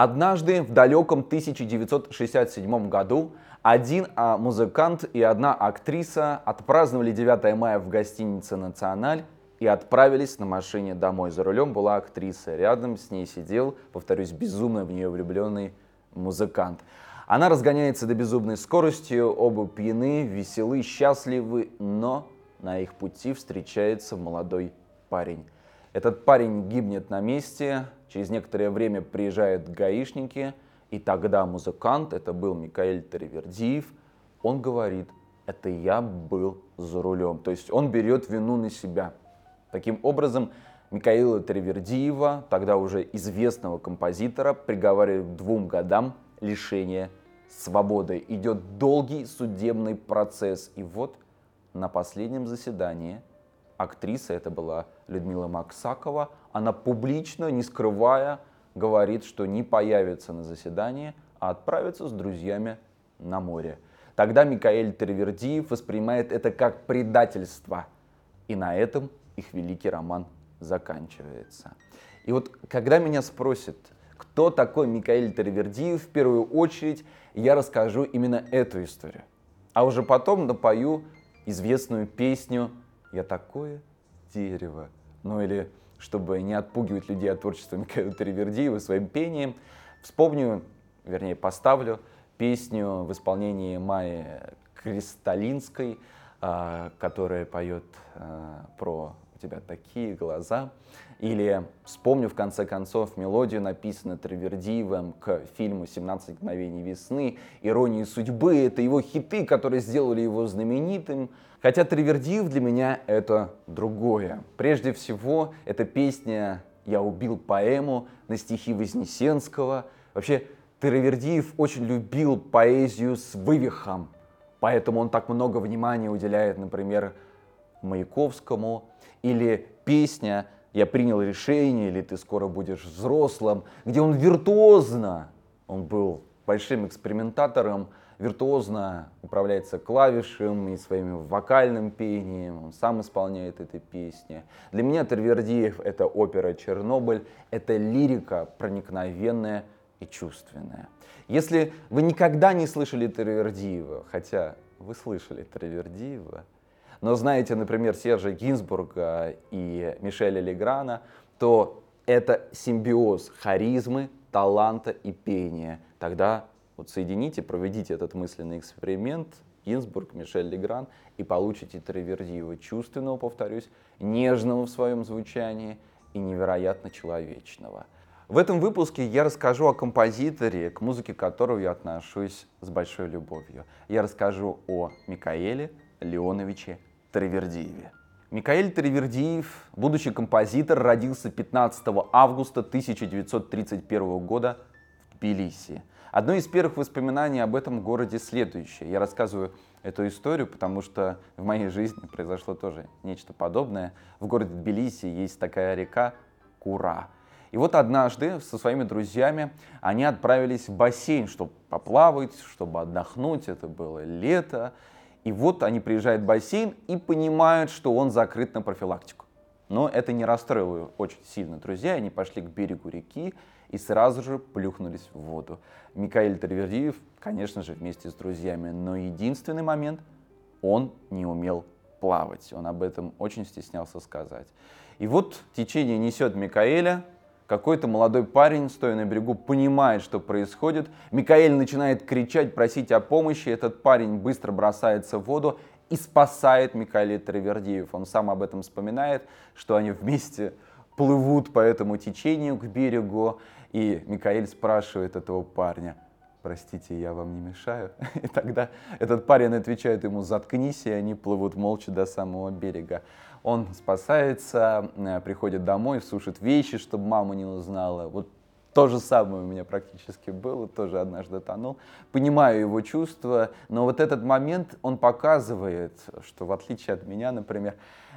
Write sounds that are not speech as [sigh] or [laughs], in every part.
Однажды в далеком 1967 году один а, музыкант и одна актриса отпраздновали 9 мая в гостинице «Националь» и отправились на машине домой. За рулем была актриса, рядом с ней сидел, повторюсь, безумно в нее влюбленный музыкант. Она разгоняется до безумной скорости, оба пьяны, веселы, счастливы, но на их пути встречается молодой парень. Этот парень гибнет на месте, через некоторое время приезжают гаишники, и тогда музыкант, это был Микаэль Таривердиев, он говорит, это я был за рулем. То есть он берет вину на себя. Таким образом, Микаила Таривердиева, тогда уже известного композитора, приговаривают к двум годам лишения свободы. Идет долгий судебный процесс. И вот на последнем заседании актриса, это была Людмила Максакова, она публично, не скрывая, говорит, что не появится на заседании, а отправится с друзьями на море. Тогда Микаэль Тервердиев воспринимает это как предательство. И на этом их великий роман заканчивается. И вот когда меня спросят, кто такой Микаэль Тервердиев, в первую очередь я расскажу именно эту историю. А уже потом напою известную песню «Я такое дерево». Ну или, чтобы не отпугивать людей от творчества Михаила Тривердиева своим пением, вспомню, вернее поставлю песню в исполнении Майи Кристалинской, а, которая поет а, про «У тебя такие глаза». Или вспомню, в конце концов, мелодию, написанную Травердиевым к фильму «17 мгновений весны», «Иронии судьбы». Это его хиты, которые сделали его знаменитым. Хотя Травердиев для меня это другое. Прежде всего, это песня «Я убил поэму» на стихи Вознесенского. Вообще, Травердиев очень любил поэзию с вывихом, поэтому он так много внимания уделяет, например, Маяковскому, или песня «Я принял решение» или «Ты скоро будешь взрослым», где он виртуозно, он был большим экспериментатором, виртуозно управляется клавишем и своим вокальным пением, он сам исполняет эти песни. Для меня Тервердиев — это опера «Чернобыль», это лирика проникновенная и чувственная. Если вы никогда не слышали Тервердиева, хотя вы слышали Тервердиева, но знаете, например, Сержа Гинзбурга и Мишеля Леграна, то это симбиоз харизмы, таланта и пения. Тогда вот соедините, проведите этот мысленный эксперимент, Гинзбург, Мишель Легран, и получите Травердиева чувственного, повторюсь, нежного в своем звучании и невероятно человечного. В этом выпуске я расскажу о композиторе, к музыке которого я отношусь с большой любовью. Я расскажу о Микаэле Леоновиче Травердиеве. Микаэль Травердиев, будущий композитор, родился 15 августа 1931 года в Тбилиси. Одно из первых воспоминаний об этом городе следующее. Я рассказываю эту историю, потому что в моей жизни произошло тоже нечто подобное. В городе Тбилиси есть такая река Кура. И вот однажды со своими друзьями они отправились в бассейн, чтобы поплавать, чтобы отдохнуть. Это было лето. И вот они приезжают в бассейн и понимают, что он закрыт на профилактику. Но это не расстроило очень сильно друзья, они пошли к берегу реки и сразу же плюхнулись в воду. Микаэль Тарвердиев, конечно же, вместе с друзьями, но единственный момент, он не умел плавать. Он об этом очень стеснялся сказать. И вот течение несет Микаэля, какой-то молодой парень, стоя на берегу, понимает, что происходит. Микаэль начинает кричать, просить о помощи. Этот парень быстро бросается в воду и спасает Микаэля Травердиев. Он сам об этом вспоминает, что они вместе плывут по этому течению к берегу. И Микаэль спрашивает этого парня, простите, я вам не мешаю? [laughs] И тогда этот парень отвечает ему, заткнись, и они плывут молча до самого берега. Он спасается, э, приходит домой, сушит вещи, чтобы мама не узнала. Вот то же самое у меня практически было, тоже однажды тонул. Понимаю его чувства, но вот этот момент, он показывает, что в отличие от меня, например,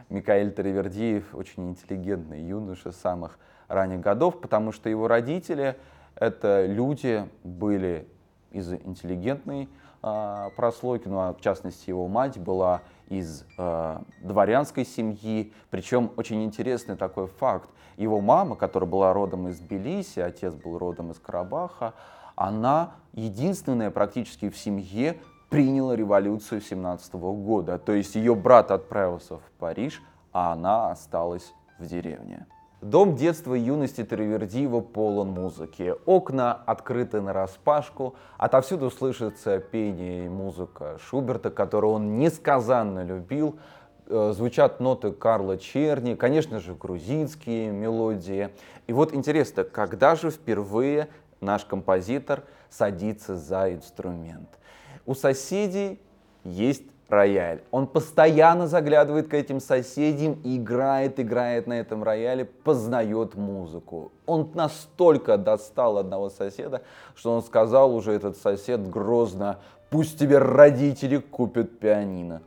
Микаэль Таривердиев очень интеллигентный юноша самых ранних годов, потому что его родители — это люди были из интеллигентной э, прослойки, ну а в частности его мать была из э, дворянской семьи. Причем очень интересный такой факт. Его мама, которая была родом из Тбилиси, отец был родом из Карабаха, она единственная практически в семье приняла революцию 17 года. То есть ее брат отправился в Париж, а она осталась в деревне. Дом детства и юности Травердиева полон музыки. Окна открыты на распашку, отовсюду слышится пение и музыка Шуберта, которую он несказанно любил. Э, звучат ноты Карла Черни, конечно же, грузинские мелодии. И вот интересно, когда же впервые наш композитор садится за инструмент? У соседей есть рояль. Он постоянно заглядывает к этим соседям, играет, играет на этом рояле, познает музыку. Он настолько достал одного соседа, что он сказал уже этот сосед грозно, пусть тебе родители купят пианино.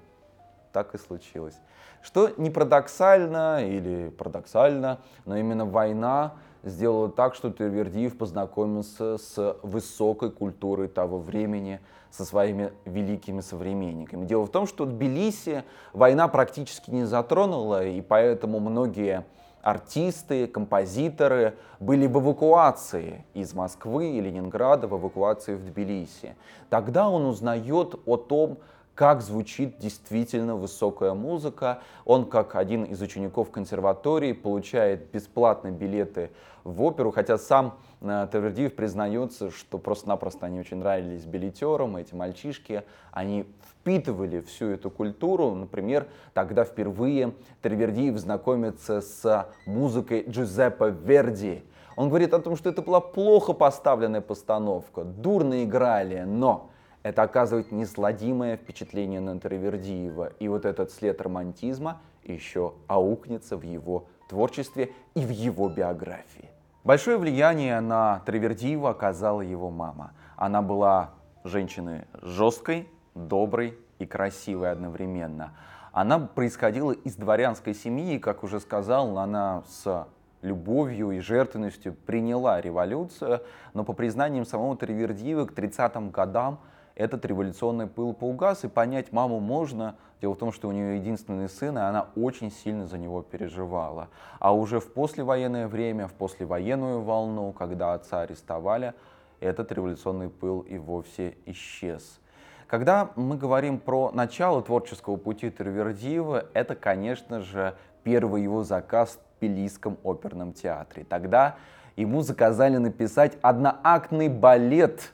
Так и случилось. Что не парадоксально или парадоксально, но именно война сделала так, что Тервердиев познакомился с высокой культурой того времени, со своими великими современниками. Дело в том, что Тбилиси война практически не затронула, и поэтому многие артисты, композиторы были в эвакуации из Москвы и Ленинграда, в эвакуации в Тбилиси. Тогда он узнает о том, как звучит действительно высокая музыка. Он, как один из учеников консерватории, получает бесплатные билеты в оперу, хотя сам э, Тавердиев признается, что просто-напросто они очень нравились билетерам, эти мальчишки, они впитывали всю эту культуру. Например, тогда впервые Тавердиев знакомится с музыкой Джузеппе Верди. Он говорит о том, что это была плохо поставленная постановка, дурно играли, но это оказывает несладимое впечатление на Травердиева. И вот этот след романтизма еще аукнется в его творчестве и в его биографии. Большое влияние на Травердиева оказала его мама. Она была женщиной жесткой, доброй и красивой одновременно. Она происходила из дворянской семьи, и, как уже сказал, она с любовью и жертвенностью приняла революцию, но по признаниям самого Травердиева к 30-м годам этот революционный пыл поугас, и понять маму можно. Дело в том, что у нее единственный сын, и она очень сильно за него переживала. А уже в послевоенное время, в послевоенную волну, когда отца арестовали, этот революционный пыл и вовсе исчез. Когда мы говорим про начало творческого пути Тервердиева, это, конечно же, первый его заказ в Тбилисском оперном театре. Тогда ему заказали написать одноактный балет –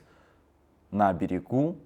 на берегу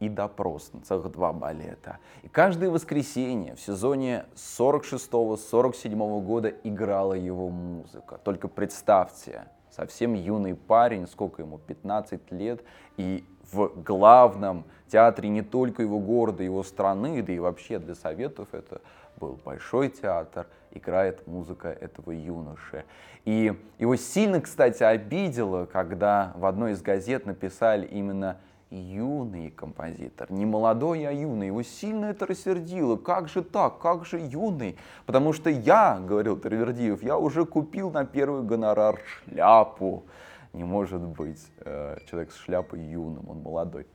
и допрос целых два балета. И каждое воскресенье в сезоне 46-47 года играла его музыка. Только представьте, совсем юный парень, сколько ему, 15 лет, и в главном театре не только его города, его страны, да и вообще для Советов это был большой театр, играет музыка этого юноши. И его сильно, кстати, обидело, когда в одной из газет написали именно юный композитор. Не молодой, а юный. Его сильно это рассердило. Как же так? Как же юный? Потому что я, говорил Тервердиев, я уже купил на первый гонорар шляпу. Не может быть э, человек с шляпой юным, он молодой.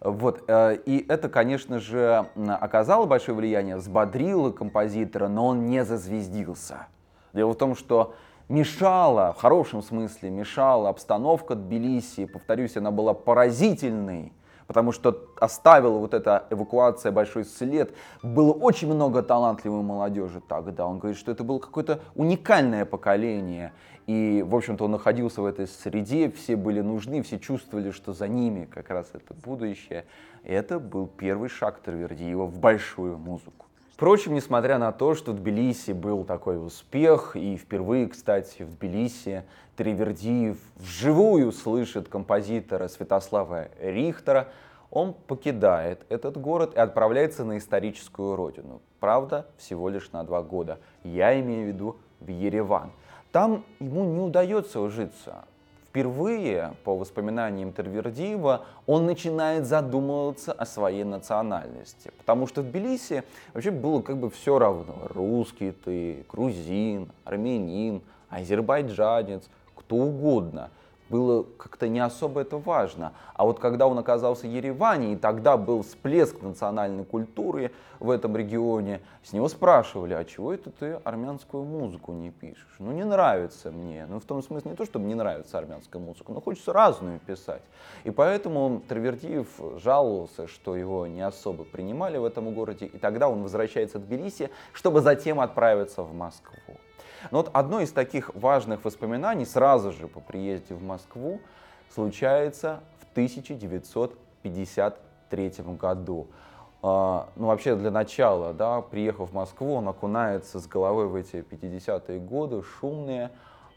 Вот, э, и это, конечно же, оказало большое влияние, взбодрило композитора, но он не зазвездился. Дело в том, что мешала, в хорошем смысле мешала обстановка Тбилиси. Повторюсь, она была поразительной, потому что оставила вот эта эвакуация большой след. Было очень много талантливой молодежи тогда. Он говорит, что это было какое-то уникальное поколение. И, в общем-то, он находился в этой среде, все были нужны, все чувствовали, что за ними как раз это будущее. И это был первый шаг Тервердиева в большую музыку. Впрочем, несмотря на то, что в Тбилиси был такой успех, и впервые, кстати, в Тбилиси Тривердиев вживую слышит композитора Святослава Рихтера, он покидает этот город и отправляется на историческую родину. Правда, всего лишь на два года. Я имею в виду в Ереван. Там ему не удается ужиться впервые, по воспоминаниям Тервердиева, он начинает задумываться о своей национальности. Потому что в Тбилиси вообще было как бы все равно. Русский ты, грузин, армянин, азербайджанец, кто угодно. Было как-то не особо это важно. А вот когда он оказался в Ереване, и тогда был всплеск национальной культуры в этом регионе, с него спрашивали, а чего это ты армянскую музыку не пишешь? Ну, не нравится мне. Ну, в том смысле не то, чтобы не нравится армянская музыка, но хочется разную писать. И поэтому Травердиев жаловался, что его не особо принимали в этом городе, и тогда он возвращается в Тбилиси, чтобы затем отправиться в Москву. Но вот одно из таких важных воспоминаний сразу же по приезде в Москву случается в 1953 году. А, ну, вообще, для начала, да, приехав в Москву, он окунается с головой в эти 50-е годы, шумные,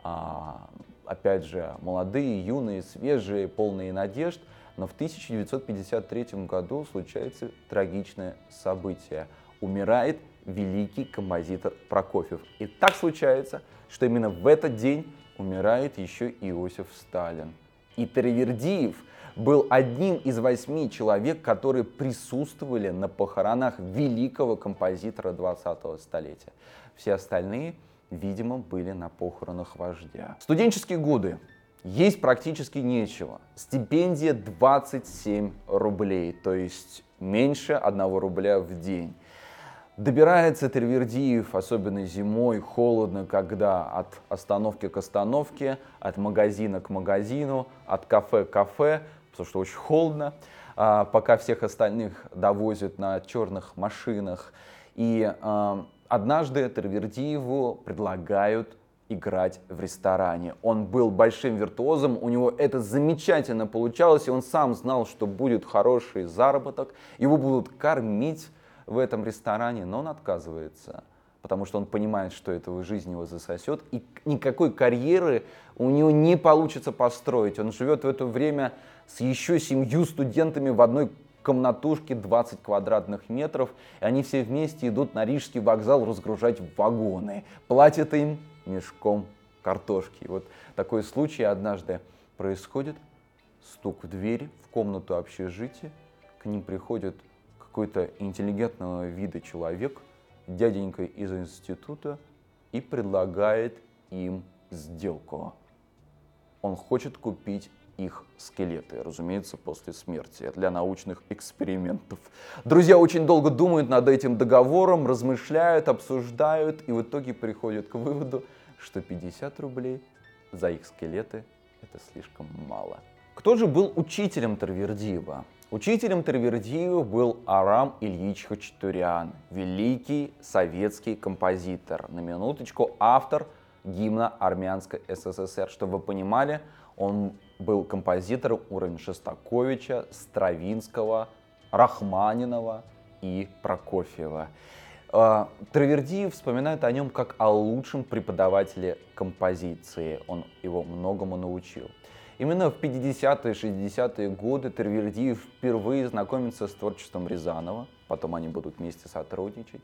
а, опять же, молодые, юные, свежие, полные надежд. Но в 1953 году случается трагичное событие. Умирает великий композитор Прокофьев. И так случается, что именно в этот день умирает еще Иосиф Сталин. И Таривердиев был одним из восьми человек, которые присутствовали на похоронах великого композитора 20-го столетия. Все остальные, видимо, были на похоронах вождя. Студенческие годы. Есть практически нечего. Стипендия 27 рублей, то есть меньше 1 рубля в день. Добирается Тервердиев, особенно зимой, холодно, когда от остановки к остановке, от магазина к магазину, от кафе к кафе, потому что очень холодно, а, пока всех остальных довозят на черных машинах. И а, однажды Тервердиеву предлагают играть в ресторане. Он был большим виртуозом, у него это замечательно получалось, и он сам знал, что будет хороший заработок, его будут кормить в этом ресторане, но он отказывается, потому что он понимает, что этого жизнь его засосет, и никакой карьеры у него не получится построить. Он живет в это время с еще семью студентами в одной комнатушке 20 квадратных метров, и они все вместе идут на Рижский вокзал разгружать вагоны. Платят им мешком картошки. И вот такой случай однажды происходит. Стук в дверь в комнату общежития. К ним приходит какой-то интеллигентного вида человек, дяденька из института, и предлагает им сделку. Он хочет купить их скелеты, разумеется, после смерти, для научных экспериментов. Друзья очень долго думают над этим договором, размышляют, обсуждают, и в итоге приходят к выводу, что 50 рублей за их скелеты это слишком мало. Кто же был учителем Тарвердиева? Учителем Тервердиева был Арам Ильич Хачатурян, великий советский композитор. На минуточку, автор гимна Армянской СССР. Чтобы вы понимали, он был композитором уровня Шостаковича, Стравинского, Рахманинова и Прокофьева. А, Травердиев вспоминает о нем как о лучшем преподавателе композиции. Он его многому научил. Именно в 50-е, 60-е годы Тервердиев впервые знакомится с творчеством Рязанова, потом они будут вместе сотрудничать.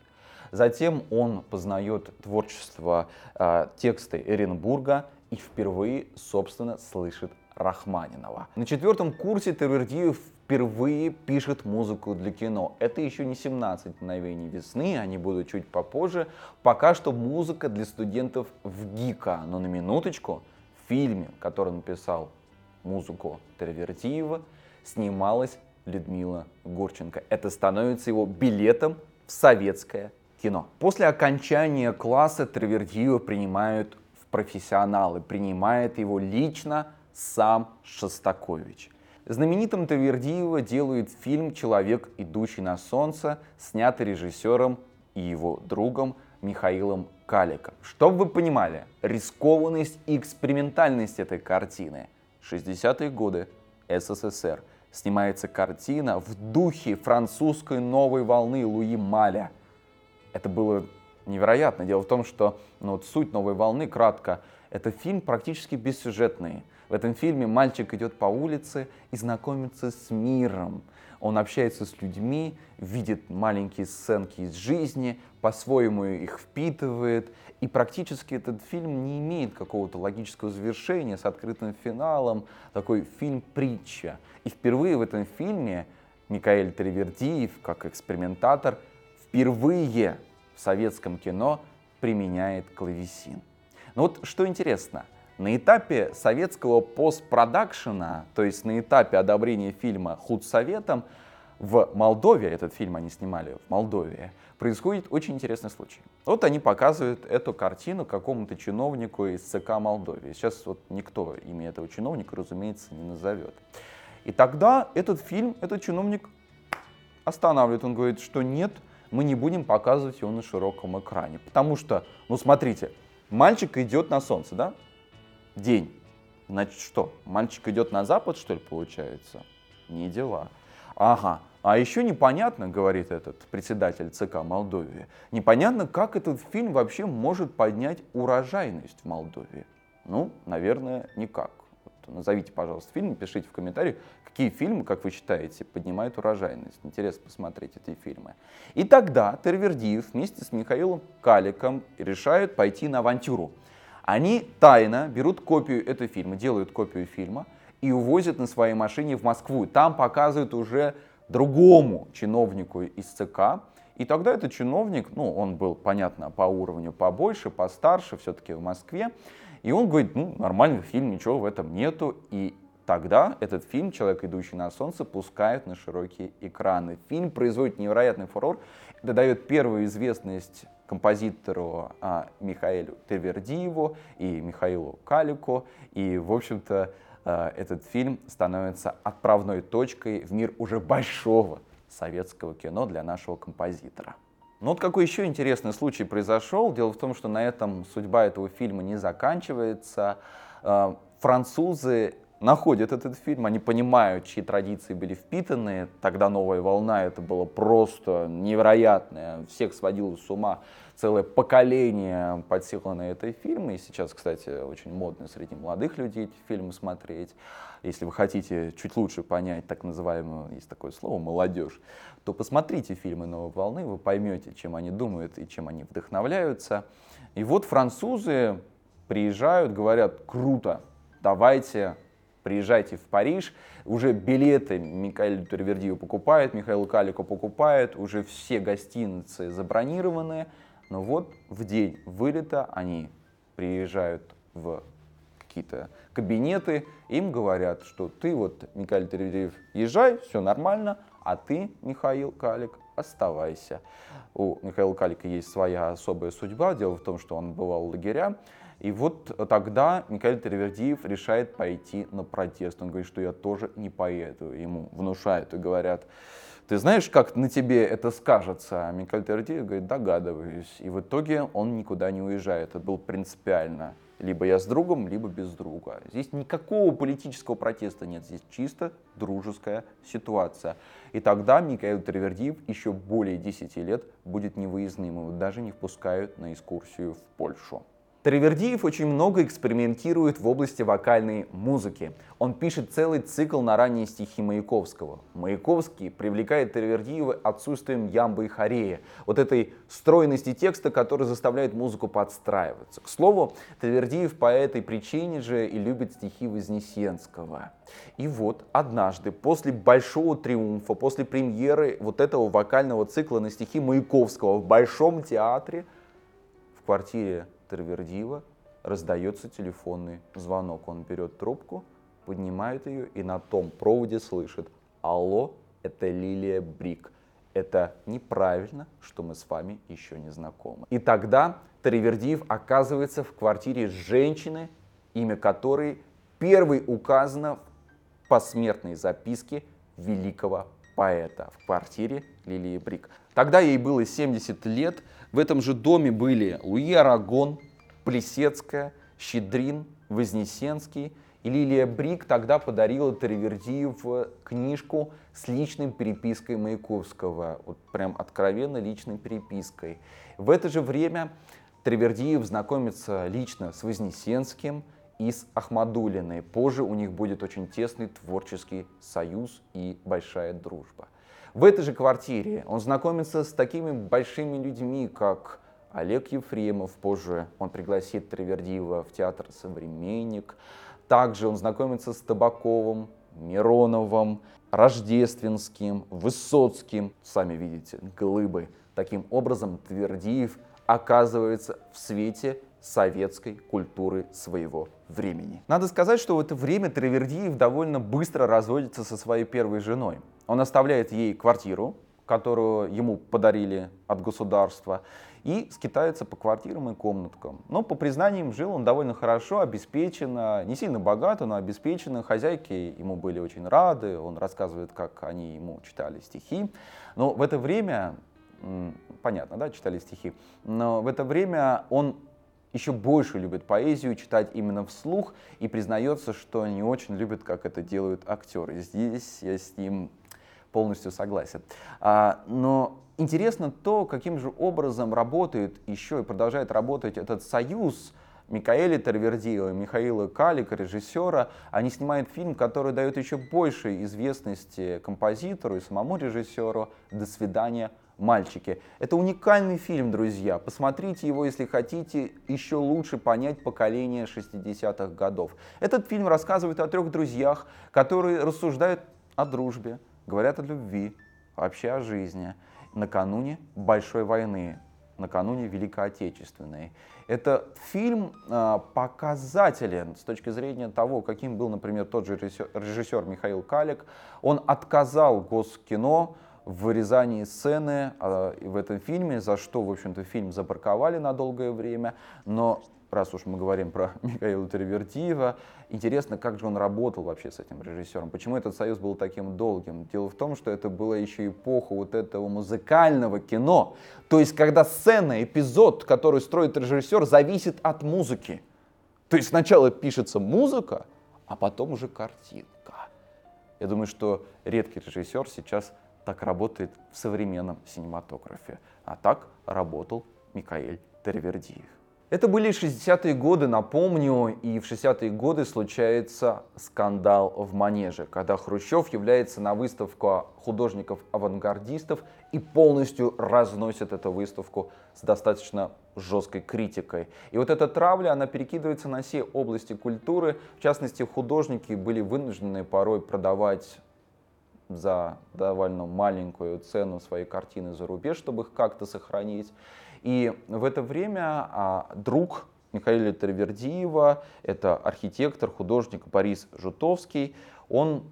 Затем он познает творчество, э, тексты Эренбурга и впервые, собственно, слышит Рахманинова. На четвертом курсе Тервердиев впервые пишет музыку для кино. Это еще не 17 мгновений весны, они будут чуть попозже. Пока что музыка для студентов в ГИКа. Но на минуточку, в фильме, который написал музыку Тервертиева снималась Людмила Гурченко. Это становится его билетом в советское кино. После окончания класса Тервертиева принимают в профессионалы. Принимает его лично сам Шостакович. Знаменитым Тавердиева делают фильм «Человек, идущий на солнце», снятый режиссером и его другом Михаилом Каликом. Чтобы вы понимали, рискованность и экспериментальность этой картины – 60-е годы СССР снимается картина в духе французской новой волны Луи Маля. Это было невероятно. Дело в том, что ну, вот суть новой волны, кратко, это фильм практически бессюжетный. В этом фильме мальчик идет по улице и знакомится с миром. Он общается с людьми, видит маленькие сценки из жизни, по-своему их впитывает. И практически этот фильм не имеет какого-то логического завершения с открытым финалом. Такой фильм-притча. И впервые в этом фильме Микаэль Тривердиев, как экспериментатор, впервые в советском кино применяет клавесин. Но вот что интересно, На этапе советского постпродакшена, то есть на этапе одобрения фильма худсоветом, в Молдове, этот фильм они снимали в Молдове, происходит очень интересный случай. Вот они показывают эту картину какому-то чиновнику из ЦК Молдовии. Сейчас вот никто имя этого чиновника, разумеется, не назовет. И тогда этот фильм, этот чиновник останавливает. Он говорит, что нет, мы не будем показывать его на широком экране. Потому что, ну смотрите, мальчик идет на солнце, да? День. Значит что, мальчик идет на запад, что ли, получается? Не дела. Ага, а еще непонятно, говорит этот председатель ЦК Молдовии, непонятно, как этот фильм вообще может поднять урожайность в Молдове. Ну, наверное, никак. Вот назовите, пожалуйста, фильм, пишите в комментариях, какие фильмы, как вы считаете, поднимают урожайность. Интересно посмотреть эти фильмы. И тогда Тервердиев вместе с Михаилом Каликом решают пойти на авантюру. Они тайно берут копию этого фильма, делают копию фильма – и увозят на своей машине в Москву. Там показывают уже другому чиновнику из ЦК. И тогда этот чиновник, ну, он был, понятно, по уровню побольше, постарше, все-таки в Москве. И он говорит, ну, нормальный фильм, ничего в этом нету. И тогда этот фильм «Человек, идущий на солнце» пускают на широкие экраны. Фильм производит невероятный фурор. Это дает первую известность композитору а, Михаилу Тевердиеву и Михаилу Калику. И, в общем-то, Э, этот фильм становится отправной точкой в мир уже большого советского кино для нашего композитора. Ну вот какой еще интересный случай произошел. Дело в том, что на этом судьба этого фильма не заканчивается. Э, французы находят этот фильм, они понимают, чьи традиции были впитаны. Тогда «Новая волна» это было просто невероятное, всех сводило с ума целое поколение подсело на этой фильмы. И сейчас, кстати, очень модно среди молодых людей эти фильмы смотреть. Если вы хотите чуть лучше понять так называемое, есть такое слово, молодежь, то посмотрите фильмы «Новой волны», вы поймете, чем они думают и чем они вдохновляются. И вот французы приезжают, говорят, круто, давайте приезжайте в Париж, уже билеты Михаил Турвердиев покупает, Михаил Калико покупает, уже все гостиницы забронированы, но вот в день вылета они приезжают в какие-то кабинеты, им говорят, что ты вот, Михаил Турвердиев, езжай, все нормально, а ты, Михаил Калик, оставайся. У Михаила Калика есть своя особая судьба. Дело в том, что он бывал в лагеря, и вот тогда Михаил Тервердиев решает пойти на протест. Он говорит, что я тоже не поеду. Ему внушают и говорят, ты знаешь, как на тебе это скажется? А Михаил Тервердиев говорит, догадываюсь. И в итоге он никуда не уезжает. Это было принципиально. Либо я с другом, либо без друга. Здесь никакого политического протеста нет. Здесь чисто дружеская ситуация. И тогда Михаил Тервердиев еще более 10 лет будет невыездным. Его даже не впускают на экскурсию в Польшу. Тривердиев очень много экспериментирует в области вокальной музыки. Он пишет целый цикл на ранние стихи Маяковского. Маяковский привлекает Тривердиева отсутствием ямбы и хорея, вот этой стройности текста, которая заставляет музыку подстраиваться. К слову, Тривердиев по этой причине же и любит стихи Вознесенского. И вот однажды, после большого триумфа, после премьеры вот этого вокального цикла на стихи Маяковского в Большом театре, в квартире Тервердиева раздается телефонный звонок. Он берет трубку, поднимает ее и на том проводе слышит «Алло, это Лилия Брик». Это неправильно, что мы с вами еще не знакомы. И тогда Таривердиев оказывается в квартире женщины, имя которой первой указано в посмертной записке великого поэта в квартире Лилии Брик. Тогда ей было 70 лет. В этом же доме были Луи Арагон, Плесецкая, Щедрин, Вознесенский. И Лилия Брик тогда подарила Таривердиеву книжку с личной перепиской Маяковского. Вот прям откровенно личной перепиской. В это же время Тривердиев знакомится лично с Вознесенским и с Ахмадулиной. Позже у них будет очень тесный творческий союз и большая дружба. В этой же квартире он знакомится с такими большими людьми, как Олег Ефремов. Позже он пригласит Тривердиева в театр «Современник». Также он знакомится с Табаковым, Мироновым, Рождественским, Высоцким. Сами видите, глыбы. Таким образом, Твердиев оказывается в свете советской культуры своего времени. Надо сказать, что в это время Травердиев довольно быстро разводится со своей первой женой. Он оставляет ей квартиру, которую ему подарили от государства, и скитается по квартирам и комнаткам. Но, по признаниям, жил он довольно хорошо, обеспеченно, не сильно богато, но обеспеченно. Хозяйки ему были очень рады, он рассказывает, как они ему читали стихи. Но в это время, понятно, да, читали стихи, но в это время он еще больше любит поэзию, читать именно вслух, и признается, что не очень любит, как это делают актеры. Здесь я с ним полностью согласен. А, но интересно то, каким же образом работает еще и продолжает работать этот союз Микаэля Тервердиева, Михаила Калика, режиссера. Они снимают фильм, который дает еще больше известности композитору и самому режиссеру «До свидания, мальчики». Это уникальный фильм, друзья. Посмотрите его, если хотите еще лучше понять поколение 60-х годов. Этот фильм рассказывает о трех друзьях, которые рассуждают о дружбе, говорят о любви, вообще о жизни накануне Большой войны, накануне Великой Отечественной. Это фильм э, показателен с точки зрения того, каким был, например, тот же режиссер, Михаил Калик. Он отказал Госкино вырезании сцены э, в этом фильме, за что, в общем-то, фильм запарковали на долгое время. Но раз уж мы говорим про [laughs] Михаила Теревертиева, интересно, как же он работал вообще с этим режиссером, почему этот союз был таким долгим. Дело в том, что это была еще эпоха вот этого музыкального кино, то есть когда сцена, эпизод, который строит режиссер, зависит от музыки. То есть сначала пишется музыка, а потом уже картинка. Я думаю, что редкий режиссер сейчас так работает в современном синематографе. А так работал Микаэль Тервердиев. Это были 60-е годы, напомню, и в 60-е годы случается скандал в Манеже, когда Хрущев является на выставку художников-авангардистов и полностью разносит эту выставку с достаточно жесткой критикой. И вот эта травля, она перекидывается на все области культуры. В частности, художники были вынуждены порой продавать за довольно маленькую цену свои картины за рубеж, чтобы их как-то сохранить. И в это время а, друг Михаила Тервердиева, это архитектор, художник Борис Жутовский, он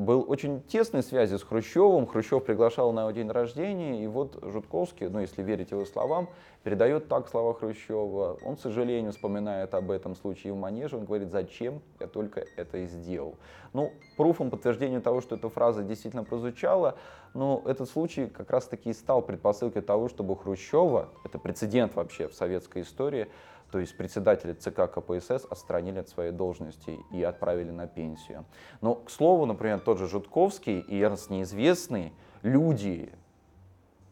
был очень тесной связи с Хрущевым. Хрущев приглашал на его день рождения, и вот Жутковский, ну если верить его словам, передает так слова Хрущева. Он, к сожалению, вспоминает об этом случае в Манеже, он говорит, зачем я только это и сделал. Ну, пруфом, подтверждением того, что эта фраза действительно прозвучала, но этот случай как раз-таки и стал предпосылкой того, чтобы Хрущева, это прецедент вообще в советской истории, то есть председателя ЦК КПСС отстранили от своей должности и отправили на пенсию. Но, к слову, например, тот же Жутковский и Эрнст Неизвестный, люди,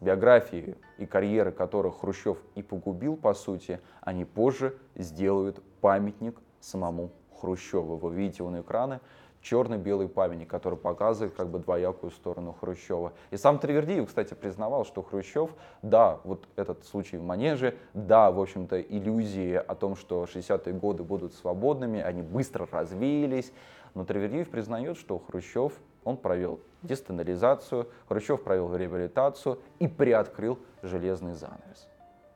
биографии и карьеры которых Хрущев и погубил, по сути, они позже сделают памятник самому Хрущеву. Вы видите на экраны черно-белый памятник, который показывает как бы двоякую сторону Хрущева. И сам Тривердиев, кстати, признавал, что Хрущев, да, вот этот случай в Манеже, да, в общем-то, иллюзии о том, что 60-е годы будут свободными, они быстро развеялись, но Тривердиев признает, что Хрущев, он провел дестанализацию, Хрущев провел реабилитацию и приоткрыл железный занавес.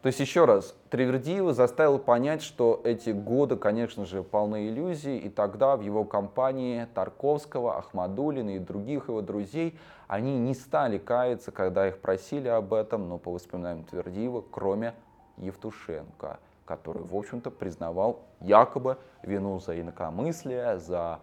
То есть, еще раз, Тривердиева заставил понять, что эти годы, конечно же, полны иллюзий, и тогда в его компании Тарковского, Ахмадулина и других его друзей, они не стали каяться, когда их просили об этом, но по воспоминаниям Твердиева, кроме Евтушенко, который, в общем-то, признавал якобы вину за инакомыслие, за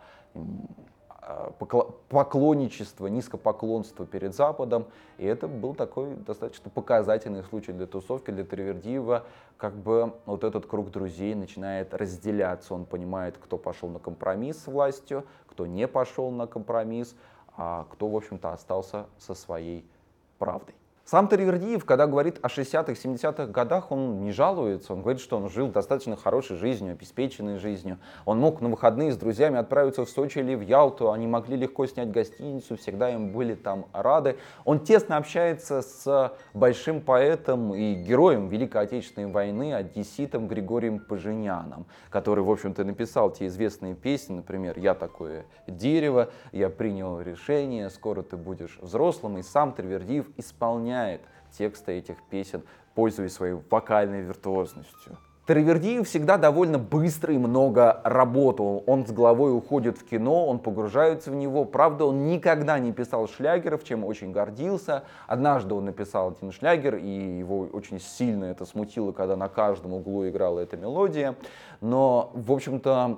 поклонничество, низкопоклонство перед Западом. И это был такой достаточно показательный случай для тусовки, для Тривердиева. Как бы вот этот круг друзей начинает разделяться. Он понимает, кто пошел на компромисс с властью, кто не пошел на компромисс, а кто, в общем-то, остался со своей правдой. Сам Таривердиев, когда говорит о 60-х, 70-х годах, он не жалуется. Он говорит, что он жил достаточно хорошей жизнью, обеспеченной жизнью. Он мог на выходные с друзьями отправиться в Сочи или в Ялту. Они могли легко снять гостиницу, всегда им были там рады. Он тесно общается с большим поэтом и героем Великой Отечественной войны, одесситом Григорием Поженяном, который, в общем-то, написал те известные песни, например, «Я такое дерево», «Я принял решение», «Скоро ты будешь взрослым». И сам Тривердиев исполняет исполняет тексты этих песен, пользуясь своей вокальной виртуозностью. Таравердиев всегда довольно быстро и много работал. Он с головой уходит в кино, он погружается в него. Правда, он никогда не писал шлягеров, чем очень гордился. Однажды он написал один шлягер, и его очень сильно это смутило, когда на каждом углу играла эта мелодия. Но, в общем-то,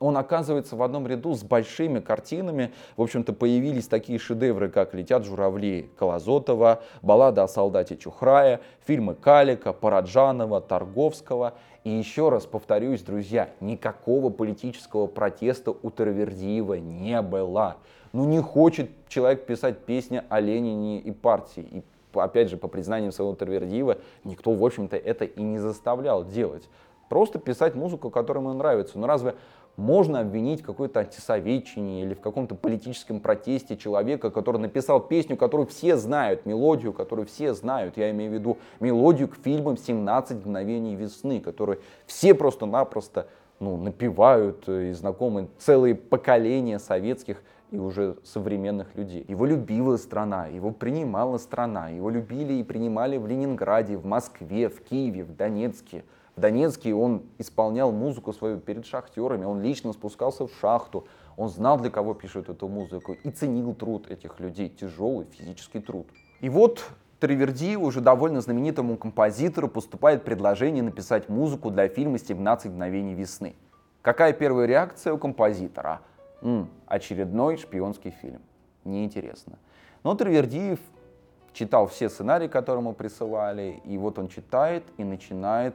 он оказывается в одном ряду с большими картинами. В общем-то, появились такие шедевры, как «Летят журавли» Колозотова, «Баллада о солдате Чухрая», фильмы Калика, Параджанова, Торговского. И еще раз повторюсь, друзья, никакого политического протеста у Таравердиева не было. Ну не хочет человек писать песни о Ленине и партии. И опять же, по признаниям своего Таравердиева, никто, в общем-то, это и не заставлял делать. Просто писать музыку, которая ему нравится. Но разве можно обвинить в какой-то антисоветчине или в каком-то политическом протесте человека, который написал песню, которую все знают, мелодию, которую все знают. Я имею в виду мелодию к фильмам «17 мгновений весны», которую все просто-напросто ну, напевают и знакомы целые поколения советских и уже современных людей. Его любила страна, его принимала страна, его любили и принимали в Ленинграде, в Москве, в Киеве, в Донецке – в Донецке он исполнял музыку свою перед шахтерами, он лично спускался в шахту, он знал, для кого пишет эту музыку и ценил труд этих людей, тяжелый физический труд. И вот Триверди, уже довольно знаменитому композитору, поступает предложение написать музыку для фильма «17 мгновений весны». Какая первая реакция у композитора? М, очередной шпионский фильм. Неинтересно. Но Тривердиев читал все сценарии, которые ему присылали, и вот он читает и начинает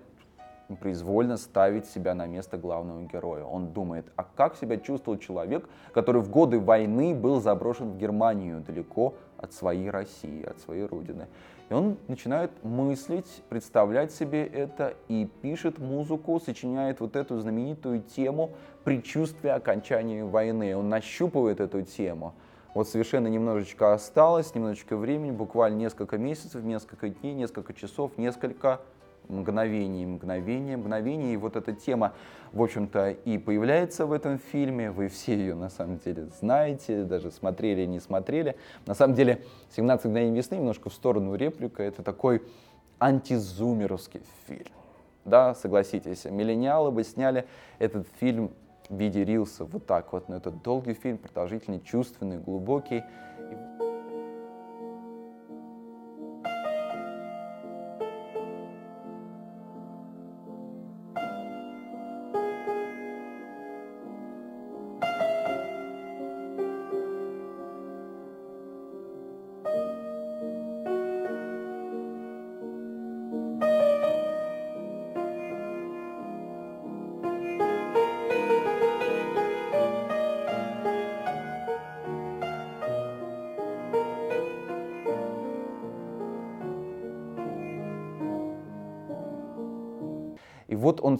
произвольно ставить себя на место главного героя. Он думает, а как себя чувствовал человек, который в годы войны был заброшен в Германию, далеко от своей России, от своей родины. И он начинает мыслить, представлять себе это и пишет музыку, сочиняет вот эту знаменитую тему предчувствия окончания войны. Он нащупывает эту тему. Вот совершенно немножечко осталось, немножечко времени, буквально несколько месяцев, несколько дней, несколько часов, несколько мгновение, мгновение, мгновение. И вот эта тема, в общем-то, и появляется в этом фильме. Вы все ее, на самом деле, знаете, даже смотрели, не смотрели. На самом деле, «17 мгновений весны» немножко в сторону реплика. Это такой антизумеровский фильм. Да, согласитесь, миллениалы бы сняли этот фильм в виде рилса вот так вот. Но это долгий фильм, продолжительный, чувственный, глубокий.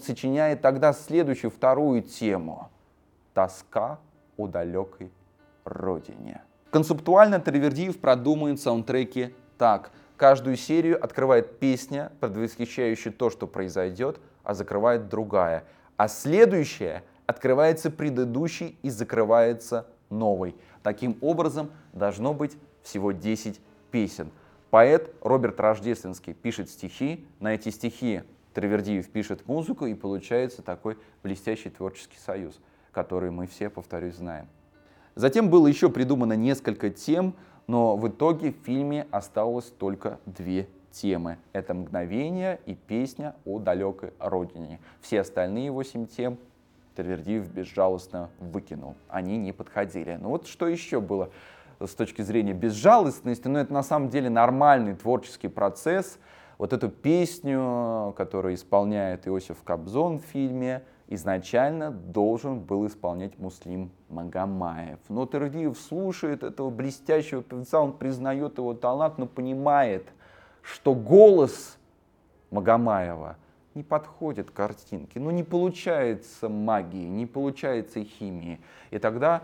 Сочиняет тогда следующую, вторую тему. Тоска о далекой родине. Концептуально Травердиев продумывает саундтреки так. Каждую серию открывает песня, предвосхищающая то, что произойдет, а закрывает другая. А следующая открывается предыдущей и закрывается новой. Таким образом, должно быть всего 10 песен. Поэт Роберт Рождественский пишет стихи. На эти стихи Травердиев пишет музыку, и получается такой блестящий творческий союз, который мы все, повторюсь, знаем. Затем было еще придумано несколько тем, но в итоге в фильме осталось только две темы. Это «Мгновение» и песня о далекой родине. Все остальные восемь тем Травердиев безжалостно выкинул. Они не подходили. Ну вот что еще было с точки зрения безжалостности? Ну это на самом деле нормальный творческий процесс – вот эту песню, которую исполняет Иосиф Кобзон в фильме, изначально должен был исполнять Муслим Магомаев. Но Тердиев слушает этого блестящего певца, он признает его талант, но понимает, что голос Магомаева не подходит картинке, ну не получается магии, не получается химии. И тогда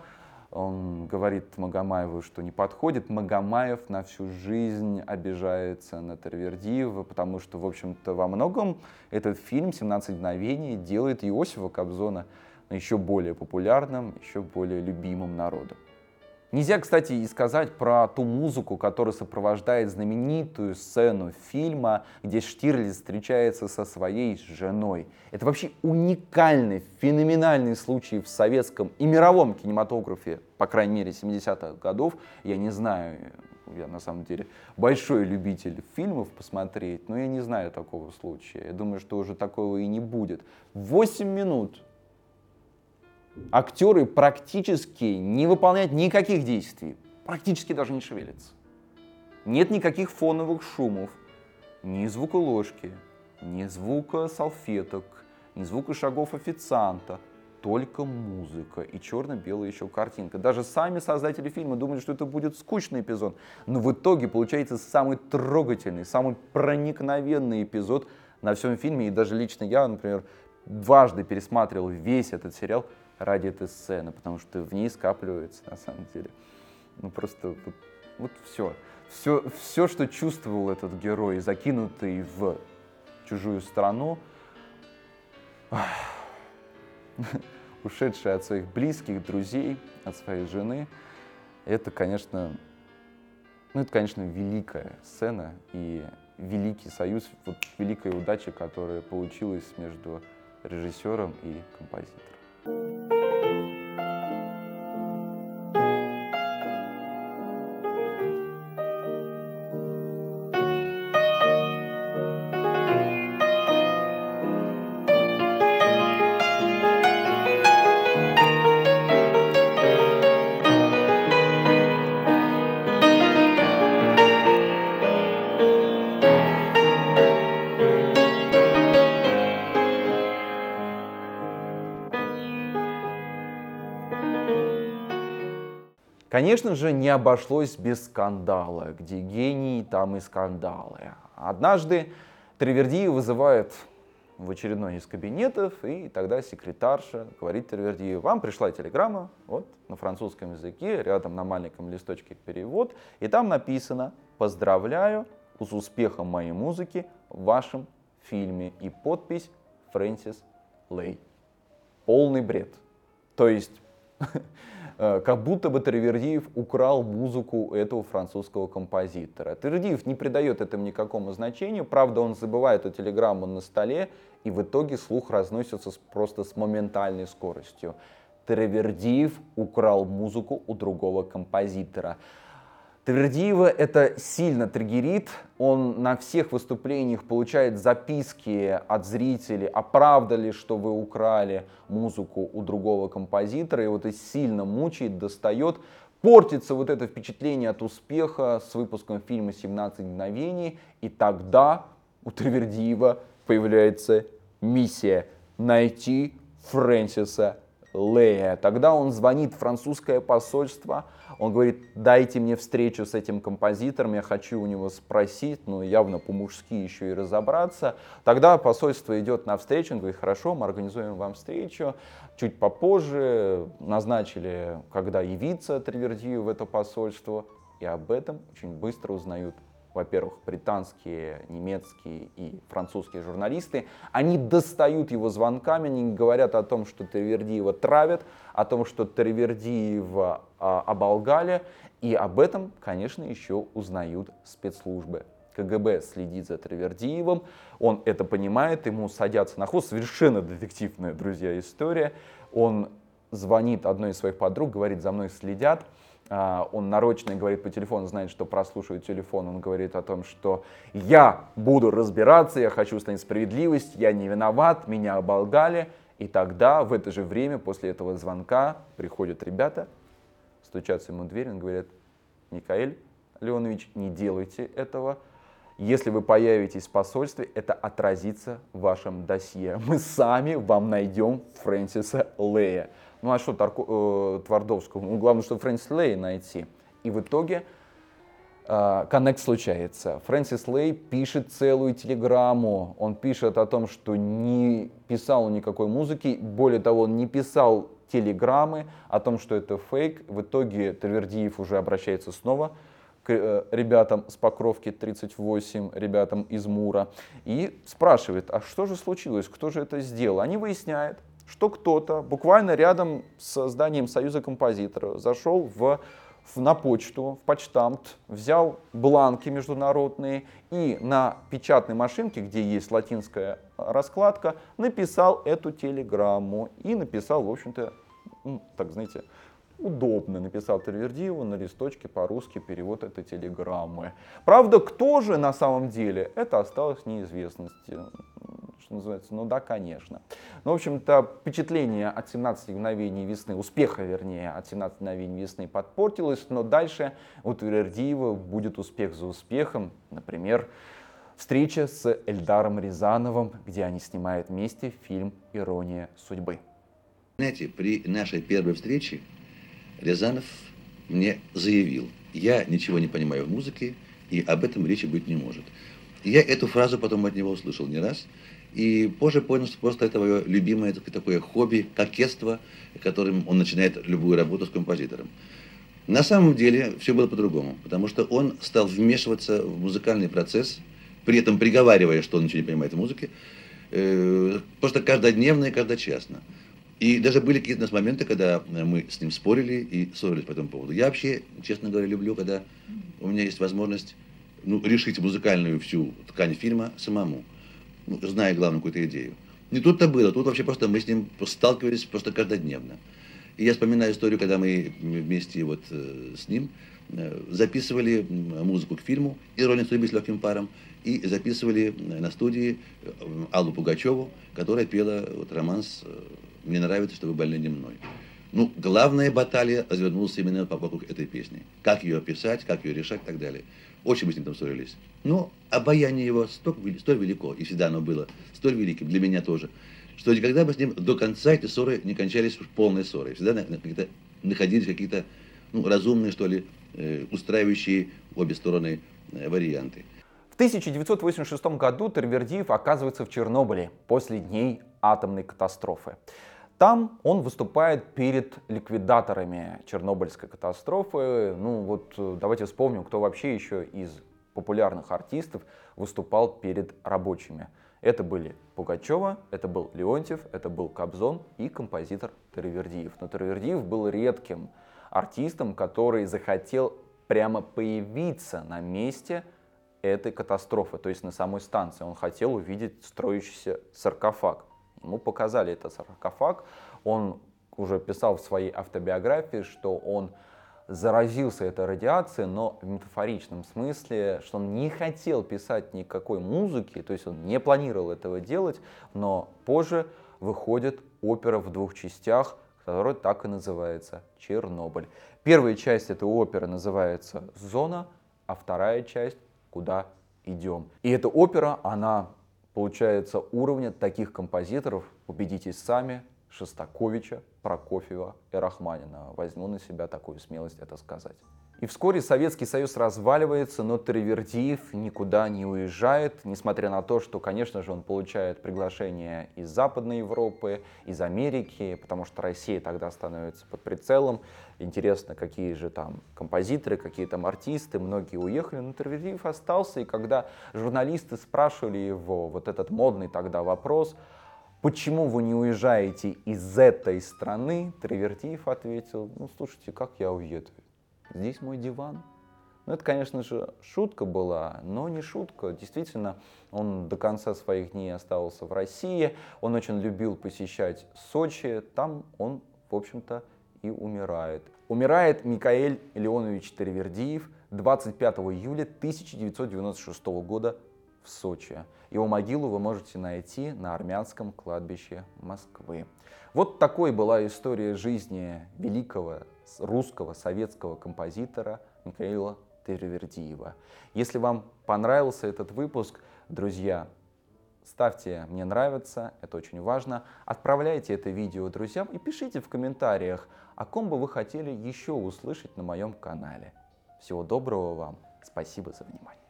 он говорит Магомаеву, что не подходит. Магомаев на всю жизнь обижается на Тервердиева, потому что, в общем-то, во многом этот фильм «17 мгновений» делает Иосифа Кобзона еще более популярным, еще более любимым народом. Нельзя, кстати, и сказать про ту музыку, которая сопровождает знаменитую сцену фильма, где Штирлиц встречается со своей женой. Это вообще уникальный, феноменальный случай в советском и мировом кинематографе, по крайней мере, 70-х годов. Я не знаю, я на самом деле большой любитель фильмов посмотреть, но я не знаю такого случая. Я думаю, что уже такого и не будет. 8 минут актеры практически не выполняют никаких действий, практически даже не шевелятся. Нет никаких фоновых шумов, ни звука ложки, ни звука салфеток, ни звука шагов официанта, только музыка и черно-белая еще картинка. Даже сами создатели фильма думали, что это будет скучный эпизод, но в итоге получается самый трогательный, самый проникновенный эпизод на всем фильме. И даже лично я, например, дважды пересматривал весь этот сериал, ради этой сцены, потому что в ней скапливается на самом деле. Ну просто вот, вот все. все. Все, что чувствовал этот герой, закинутый в чужую страну, [laughs] ушедший от своих близких, друзей, от своей жены, это, конечно, ну, это, конечно, великая сцена и великий союз, вот великая удача, которая получилась между режиссером и композитором. Конечно же, не обошлось без скандала. Где гений, там и скандалы. Однажды Тривердиев вызывает в очередной из кабинетов, и тогда секретарша говорит Тривердиеву, вам пришла телеграмма, вот, на французском языке, рядом на маленьком листочке перевод, и там написано «Поздравляю с успехом моей музыки в вашем фильме» и подпись Фрэнсис Лей. Полный бред. То есть [laughs] как будто бы Травердиев украл музыку этого французского композитора. Травердиев не придает этому никакому значению, правда он забывает эту телеграмму на столе, и в итоге слух разносится просто с моментальной скоростью. Травердиев украл музыку у другого композитора. Твердиева это сильно триггерит. Он на всех выступлениях получает записки от зрителей, оправдали, что вы украли музыку у другого композитора. И вот это сильно мучает, достает. Портится вот это впечатление от успеха с выпуском фильма «17 мгновений». И тогда у Твердиева появляется миссия найти Фрэнсиса Лея. Тогда он звонит в французское посольство, он говорит, дайте мне встречу с этим композитором, я хочу у него спросить, ну явно по-мужски еще и разобраться. Тогда посольство идет на встречу, он говорит, хорошо, мы организуем вам встречу. Чуть попозже назначили, когда явиться Тривердию в это посольство, и об этом очень быстро узнают во-первых, британские, немецкие и французские журналисты, они достают его звонками, они говорят о том, что Тривердиева травят, о том, что Тривердиева а, оболгали, и об этом, конечно, еще узнают спецслужбы. КГБ следит за Тривердиевым, он это понимает, ему садятся на хвост, совершенно детективная, друзья, история. Он звонит одной из своих подруг, говорит, за мной следят, он нарочно говорит по телефону, знает, что прослушивает телефон, он говорит о том, что я буду разбираться, я хочу установить справедливость, я не виноват, меня оболгали. И тогда, в это же время, после этого звонка, приходят ребята, стучатся ему в дверь, он говорит, Никаэль Леонович, не делайте этого. Если вы появитесь в посольстве, это отразится в вашем досье. Мы сами вам найдем Фрэнсиса Лея. Ну а что Тарко, э, Твардовскому? Ну, главное, что Фрэнсис Лей найти. И в итоге э, коннект случается. Фрэнсис Лей пишет целую телеграмму. Он пишет о том, что не писал никакой музыки. Более того, он не писал телеграммы о том, что это фейк. В итоге Твердиев уже обращается снова к э, ребятам с Покровки 38, ребятам из Мура, и спрашивает, а что же случилось, кто же это сделал? Они выясняют, что кто-то буквально рядом с зданием Союза композиторов зашел в на почту, в почтамт, взял бланки международные и на печатной машинке, где есть латинская раскладка, написал эту телеграмму и написал, в общем-то, так знаете, удобно написал Тервердиеву на листочке по-русски перевод этой телеграммы. Правда, кто же на самом деле, это осталось неизвестности. Что называется, ну да, конечно. Ну, в общем-то, впечатление от 17 мгновений весны, успеха, вернее, от 17 мгновений весны подпортилось, но дальше у Твердиева будет успех за успехом. Например, встреча с Эльдаром Рязановым, где они снимают вместе фильм «Ирония судьбы». Знаете, при нашей первой встрече Рязанов мне заявил, я ничего не понимаю в музыке, и об этом речи быть не может. я эту фразу потом от него услышал не раз, и позже понял, что просто это его любимое такое хобби, кокетство, которым он начинает любую работу с композитором. На самом деле все было по-другому, потому что он стал вмешиваться в музыкальный процесс, при этом приговаривая, что он ничего не понимает в музыке, э, просто каждодневно и каждочасно. И даже были какие-то моменты, когда мы с ним спорили и ссорились по этому поводу. Я вообще, честно говоря, люблю, когда у меня есть возможность ну, решить музыкальную всю ткань фильма самому, ну, зная главную какую-то идею. Не тут-то было, тут вообще просто мы с ним сталкивались просто каждодневно. И я вспоминаю историю, когда мы вместе вот э, с ним э, записывали музыку к фильму «Ирония судьбы с легким паром» и записывали на студии э, Аллу Пугачеву, которая пела вот романс мне нравится, что вы больны не мной. Ну, главная баталия развернулась именно вокруг этой песни. Как ее писать, как ее решать и так далее. Очень мы с ним там ссорились. Но обаяние его столь, столь велико, и всегда оно было столь великим, для меня тоже, что никогда бы с ним до конца эти ссоры не кончались полной ссорой. Всегда на, на находились какие-то ну, разумные, что ли, э, устраивающие обе стороны э, варианты. В 1986 году Тервердиев оказывается в Чернобыле после дней атомной катастрофы. Там он выступает перед ликвидаторами Чернобыльской катастрофы. Ну вот э, давайте вспомним, кто вообще еще из популярных артистов выступал перед рабочими. Это были Пугачева, это был Леонтьев, это был Кобзон и композитор Таравердиев. Но Таравердиев был редким артистом, который захотел прямо появиться на месте этой катастрофы, то есть на самой станции. Он хотел увидеть строящийся саркофаг. Ему показали этот саркофаг. Он уже писал в своей автобиографии, что он заразился этой радиацией, но в метафоричном смысле, что он не хотел писать никакой музыки, то есть он не планировал этого делать, но позже выходит опера в двух частях, которая так и называется «Чернобыль». Первая часть этой оперы называется «Зона», а вторая часть «Куда идем». И эта опера, она получается уровня таких композиторов, убедитесь сами, Шостаковича, Прокофьева и Рахманинова. Возьму на себя такую смелость это сказать. И вскоре Советский Союз разваливается, но Тривердиев никуда не уезжает, несмотря на то, что, конечно же, он получает приглашение из Западной Европы, из Америки, потому что Россия тогда становится под прицелом. Интересно, какие же там композиторы, какие там артисты, многие уехали, но Тривердиев остался, и когда журналисты спрашивали его вот этот модный тогда вопрос, почему вы не уезжаете из этой страны, Тривертиев ответил, ну слушайте, как я уеду? Здесь мой диван. Ну, это, конечно же, шутка была, но не шутка. Действительно, он до конца своих дней остался в России. Он очень любил посещать Сочи. Там он, в общем-то, и умирает. Умирает Микаэль Леонович Тервердиев 25 июля 1996 года в Сочи. Его могилу вы можете найти на армянском кладбище Москвы. Вот такой была история жизни великого русского советского композитора Михаила Тервердиева. Если вам понравился этот выпуск, друзья, ставьте «Мне нравится», это очень важно. Отправляйте это видео друзьям и пишите в комментариях, о ком бы вы хотели еще услышать на моем канале. Всего доброго вам, спасибо за внимание.